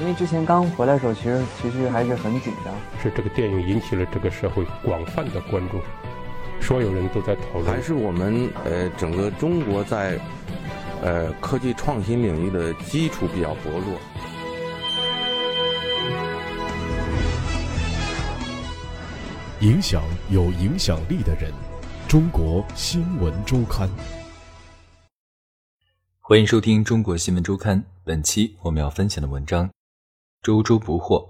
因为之前刚回来的时候，其实其实还是很紧张。是这个电影引起了这个社会广泛的关注，所有人都在讨论。还是我们呃整个中国在呃科技创新领域的基础比较薄弱。影响有影响力的人，中国新闻周刊。欢迎收听《中国新闻周刊》。本期我们要分享的文章：周周不惑。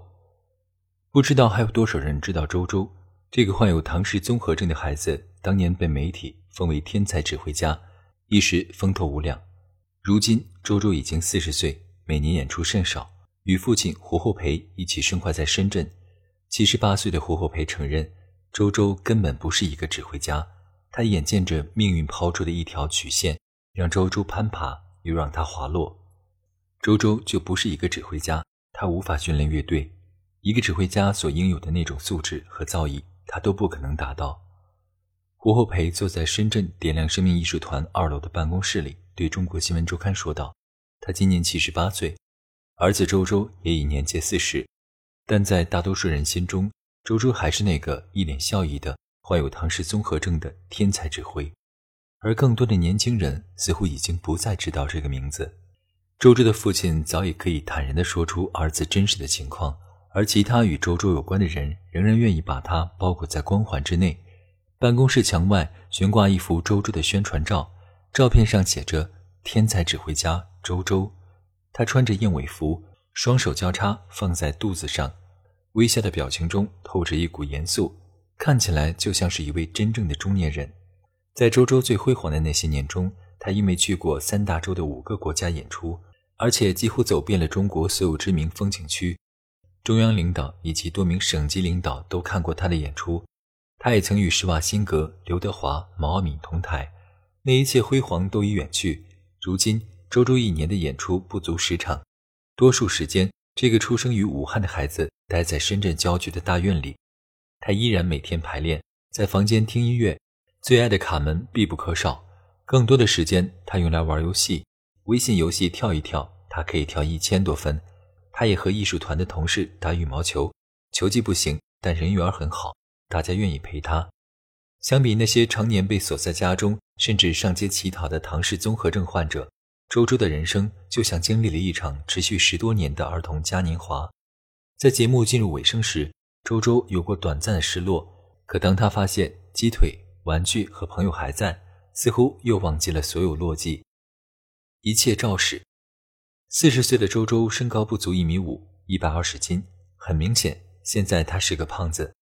不知道还有多少人知道周周这个患有唐氏综合症的孩子，当年被媒体封为天才指挥家，一时风头无两。如今，周周已经四十岁，每年演出甚少，与父亲胡厚培一起生活在深圳。七十八岁的胡厚培承认，周周根本不是一个指挥家，他眼见着命运抛出的一条曲线，让周周攀爬。又让他滑落，周周就不是一个指挥家，他无法训练乐队，一个指挥家所应有的那种素质和造诣，他都不可能达到。胡厚培坐在深圳点亮生命艺术团二楼的办公室里，对中国新闻周刊说道：“他今年七十八岁，儿子周周也已年届四十，但在大多数人心中，周周还是那个一脸笑意的患有唐氏综合症的天才指挥。”而更多的年轻人似乎已经不再知道这个名字。周周的父亲早已可以坦然地说出儿子真实的情况，而其他与周周有关的人仍然愿意把他包裹在光环之内。办公室墙外悬挂一幅周周的宣传照，照片上写着“天才指挥家周周”。他穿着燕尾服，双手交叉放在肚子上，微笑的表情中透着一股严肃，看起来就像是一位真正的中年人。在周周最辉煌的那些年中，他因为去过三大洲的五个国家演出，而且几乎走遍了中国所有知名风景区，中央领导以及多名省级领导都看过他的演出。他也曾与施瓦辛格、刘德华、毛阿敏同台，那一切辉煌都已远去。如今，周周一年的演出不足十场，多数时间，这个出生于武汉的孩子待在深圳郊区的大院里，他依然每天排练，在房间听音乐。最爱的卡门必不可少，更多的时间他用来玩游戏。微信游戏跳一跳，他可以跳一千多分。他也和艺术团的同事打羽毛球，球技不行，但人缘很好，大家愿意陪他。相比那些常年被锁在家中，甚至上街乞讨的唐氏综合症患者，周周的人生就像经历了一场持续十多年的儿童嘉年华。在节目进入尾声时，周周有过短暂的失落，可当他发现鸡腿。玩具和朋友还在，似乎又忘记了所有落寂，一切照史。四十岁的周周身高不足一米五，一百二十斤，很明显，现在他是个胖子。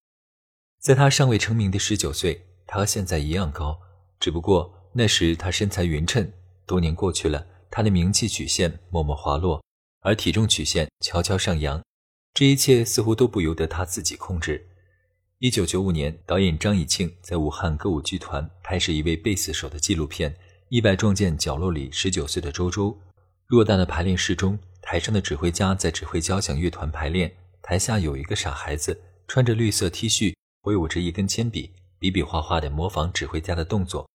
在他尚未成名的十九岁，他和现在一样高，只不过那时他身材匀称。多年过去了，他的名气曲线默默滑落，而体重曲线悄悄上扬。这一切似乎都不由得他自己控制。一九九五年，导演张以庆在武汉歌舞剧团拍摄一位贝斯手的纪录片，意外撞见角落里十九岁的周周。偌大的排练室中，台上的指挥家在指挥交响乐团排练，台下有一个傻孩子，穿着绿色 T 恤，挥舞着一根铅笔，比比划划地模仿指挥家的动作。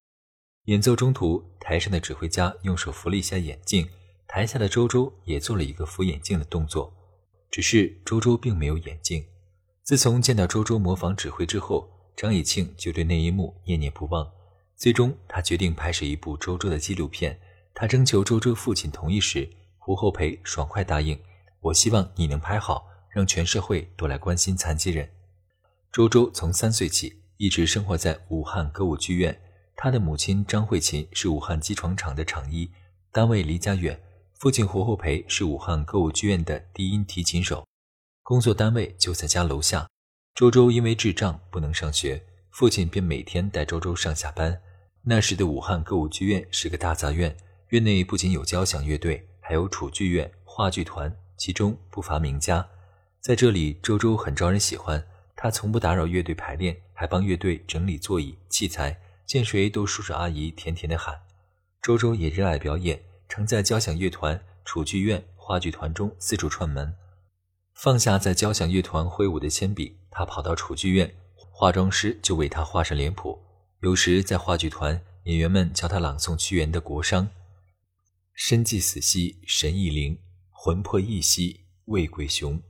演奏中途，台上的指挥家用手扶了一下眼镜，台下的周周也做了一个扶眼镜的动作，只是周周并没有眼镜。自从见到周周模仿指挥之后，张以庆就对那一幕念念不忘。最终，他决定拍摄一部周周的纪录片。他征求周周父亲同意时，胡厚培爽快答应：“我希望你能拍好，让全社会都来关心残疾人。”周周从三岁起一直生活在武汉歌舞剧院，他的母亲张慧琴是武汉机床厂的厂医，单位离家远；父亲胡厚培是武汉歌舞剧院的低音提琴手。工作单位就在家楼下，周周因为智障不能上学，父亲便每天带周周上下班。那时的武汉歌舞剧院是个大杂院，院内不仅有交响乐队，还有楚剧院、话剧团，其中不乏名家。在这里，周周很招人喜欢，他从不打扰乐队排练，还帮乐队整理座椅器材，见谁都叔叔阿姨甜甜的喊。周周也热爱表演，常在交响乐团、楚剧院、话剧团中四处串门。放下在交响乐团挥舞的铅笔，他跑到楚剧院，化妆师就为他画上脸谱。有时在话剧团，演员们教他朗诵屈原的《国殇》：“身既死兮神亦灵，魂魄亦兮为鬼雄。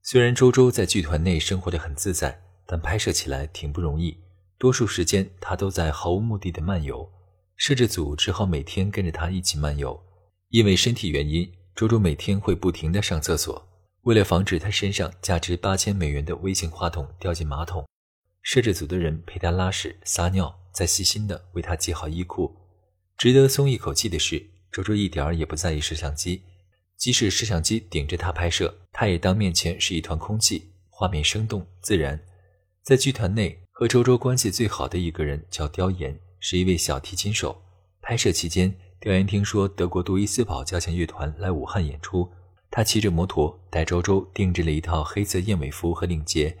虽然周周在剧团内生活的很自在，但拍摄起来挺不容易。多数时间他都在毫无目的的漫游，摄制组只好每天跟着他一起漫游。因为身体原因，周周每天会不停地上厕所。为了防止他身上价值八千美元的微型话筒掉进马桶，摄制组的人陪他拉屎撒尿，再细心地为他系好衣裤。值得松一口气的是，周周一点儿也不在意摄像机。即使摄像机顶着他拍摄，他也当面前是一团空气，画面生动自然。在剧团内和周周关系最好的一个人叫刁岩，是一位小提琴手。拍摄期间，刁岩听说德国杜伊斯堡交响乐团来武汉演出，他骑着摩托带周周定制了一套黑色燕尾服和领结。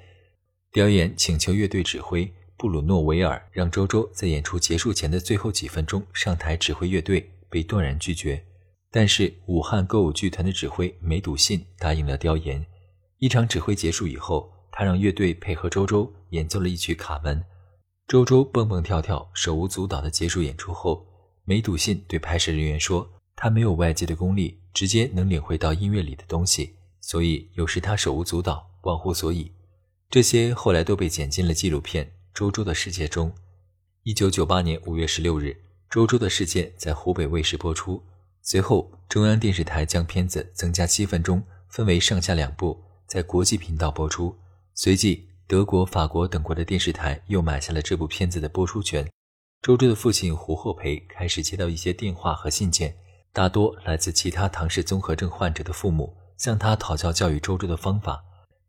刁岩请求乐队指挥布鲁诺维尔让周周在演出结束前的最后几分钟上台指挥乐队，被断然拒绝。但是武汉歌舞剧团的指挥梅笃信答应了刁岩。一场指挥结束以后，他让乐队配合周周演奏了一曲《卡门》。周周蹦蹦跳跳、手舞足蹈的结束演出后，梅笃信对拍摄人员说：“他没有外界的功力，直接能领会到音乐里的东西，所以有时他手舞足蹈、忘乎所以。”这些后来都被剪进了纪录片《周周的世界》中。一九九八年五月十六日，《周周的世界》在湖北卫视播出。随后，中央电视台将片子增加七分钟，分为上下两部，在国际频道播出。随即，德国、法国等国的电视台又买下了这部片子的播出权。周周的父亲胡厚培开始接到一些电话和信件，大多来自其他唐氏综合症患者的父母，向他讨教教育周周的方法。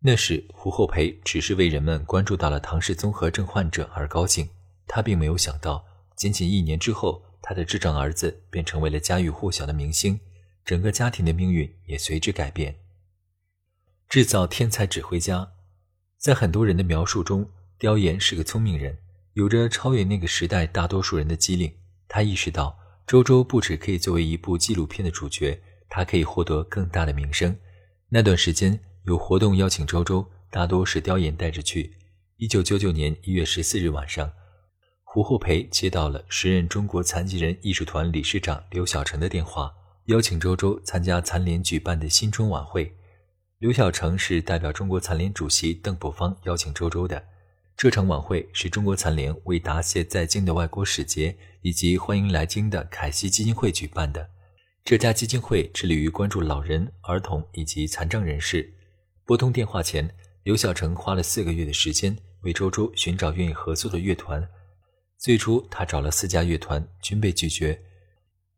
那时，胡厚培只是为人们关注到了唐氏综合症患者而高兴，他并没有想到，仅仅一年之后。他的智障儿子便成为了家喻户晓的明星，整个家庭的命运也随之改变。制造天才指挥家，在很多人的描述中，刁岩是个聪明人，有着超越那个时代大多数人的机灵。他意识到，周周不止可以作为一部纪录片的主角，他可以获得更大的名声。那段时间有活动邀请周周，大多是刁岩带着去。一九九九年一月十四日晚上。胡厚培接到了时任中国残疾人艺术团理事长刘晓成的电话，邀请周周参加残联举办的新春晚会。刘晓成是代表中国残联主席邓朴方邀请周周的。这场晚会是中国残联为答谢在京的外国使节以及欢迎来京的凯西基金会举办的。这家基金会致力于关注老人、儿童以及残障人士。拨通电话前，刘晓成花了四个月的时间为周周寻找愿意合作的乐团。最初，他找了四家乐团，均被拒绝。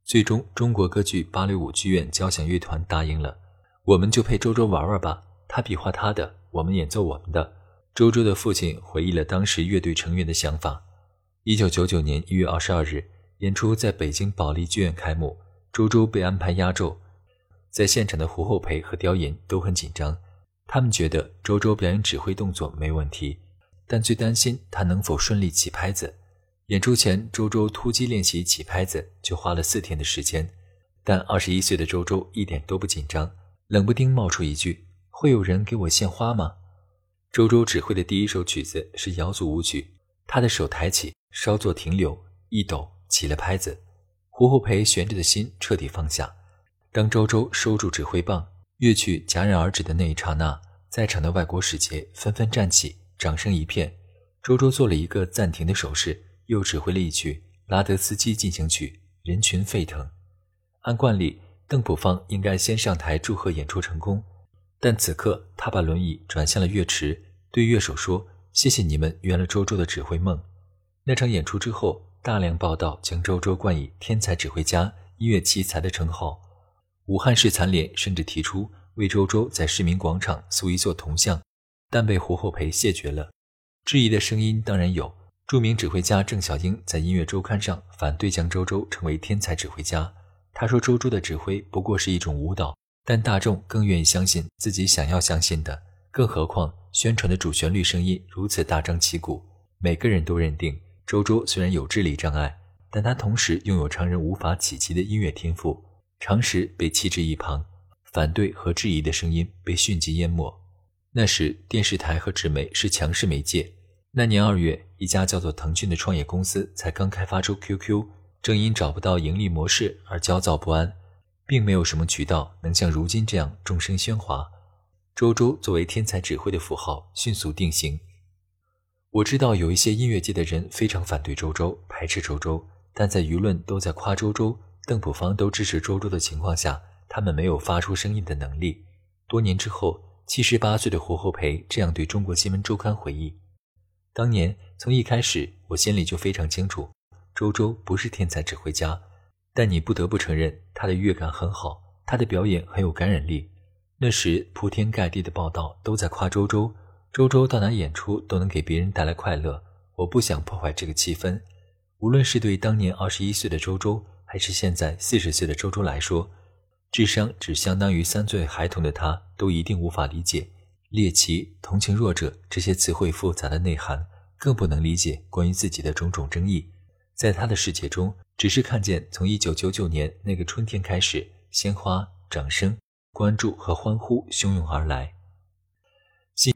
最终，中国歌剧芭蕾舞剧院交响乐团答应了。我们就陪周周玩玩吧，他比划他的，我们演奏我们的。周周的父亲回忆了当时乐队成员的想法。一九九九年一月二十二日，演出在北京保利剧院开幕，周周被安排压轴。在现场的胡厚培和刁岩都很紧张，他们觉得周周表演指挥动作没问题，但最担心他能否顺利起拍子。演出前，周周突击练习起拍子，就花了四天的时间。但二十一岁的周周一点都不紧张，冷不丁冒出一句：“会有人给我献花吗？”周周指挥的第一首曲子是瑶族舞曲，他的手抬起，稍作停留，一抖，起了拍子。胡厚培悬着的心彻底放下。当周周收住指挥棒，乐曲戛然而止的那一刹那，在场的外国使节纷纷站起，掌声一片。周周做了一个暂停的手势。又指挥了一曲《拉德斯基进行曲》，人群沸腾。按惯例，邓普方应该先上台祝贺演出成功，但此刻他把轮椅转向了乐池，对乐手说：“谢谢你们圆了周周的指挥梦。”那场演出之后，大量报道将周周冠以“天才指挥家”“音乐奇才”的称号。武汉市残联甚至提出为周周在市民广场塑一座铜像，但被胡厚培谢绝了。质疑的声音当然有。著名指挥家郑小英在音乐周刊上反对将周周称为天才指挥家。他说：“周周的指挥不过是一种舞蹈，但大众更愿意相信自己想要相信的。更何况，宣传的主旋律声音如此大张旗鼓，每个人都认定周周虽然有智力障碍，但他同时拥有常人无法企及的音乐天赋，常时被弃置一旁。反对和质疑的声音被迅即淹没。那时，电视台和纸媒是强势媒介。”那年二月，一家叫做腾讯的创业公司才刚开发出 QQ，正因找不到盈利模式而焦躁不安，并没有什么渠道能像如今这样众声喧哗。周周作为天才指挥的符号迅速定型。我知道有一些音乐界的人非常反对周周，排斥周周，但在舆论都在夸周周、邓普方都支持周周的情况下，他们没有发出声音的能力。多年之后，七十八岁的胡厚培这样对中国新闻周刊回忆：当年从一开始，我心里就非常清楚，周周不是天才指挥家，但你不得不承认他的乐感很好，他的表演很有感染力。那时铺天盖地的报道都在夸周周。周周到哪演出都能给别人带来快乐，我不想破坏这个气氛。无论是对当年二十一岁的周周，还是现在四十岁的周周来说，智商只相当于三岁孩童的他，都一定无法理解猎奇、同情弱者这些词汇复杂的内涵，更不能理解关于自己的种种争议。在他的世界中，只是看见从一九九九年那个春天开始，鲜花、掌声、关注和欢呼汹涌而来。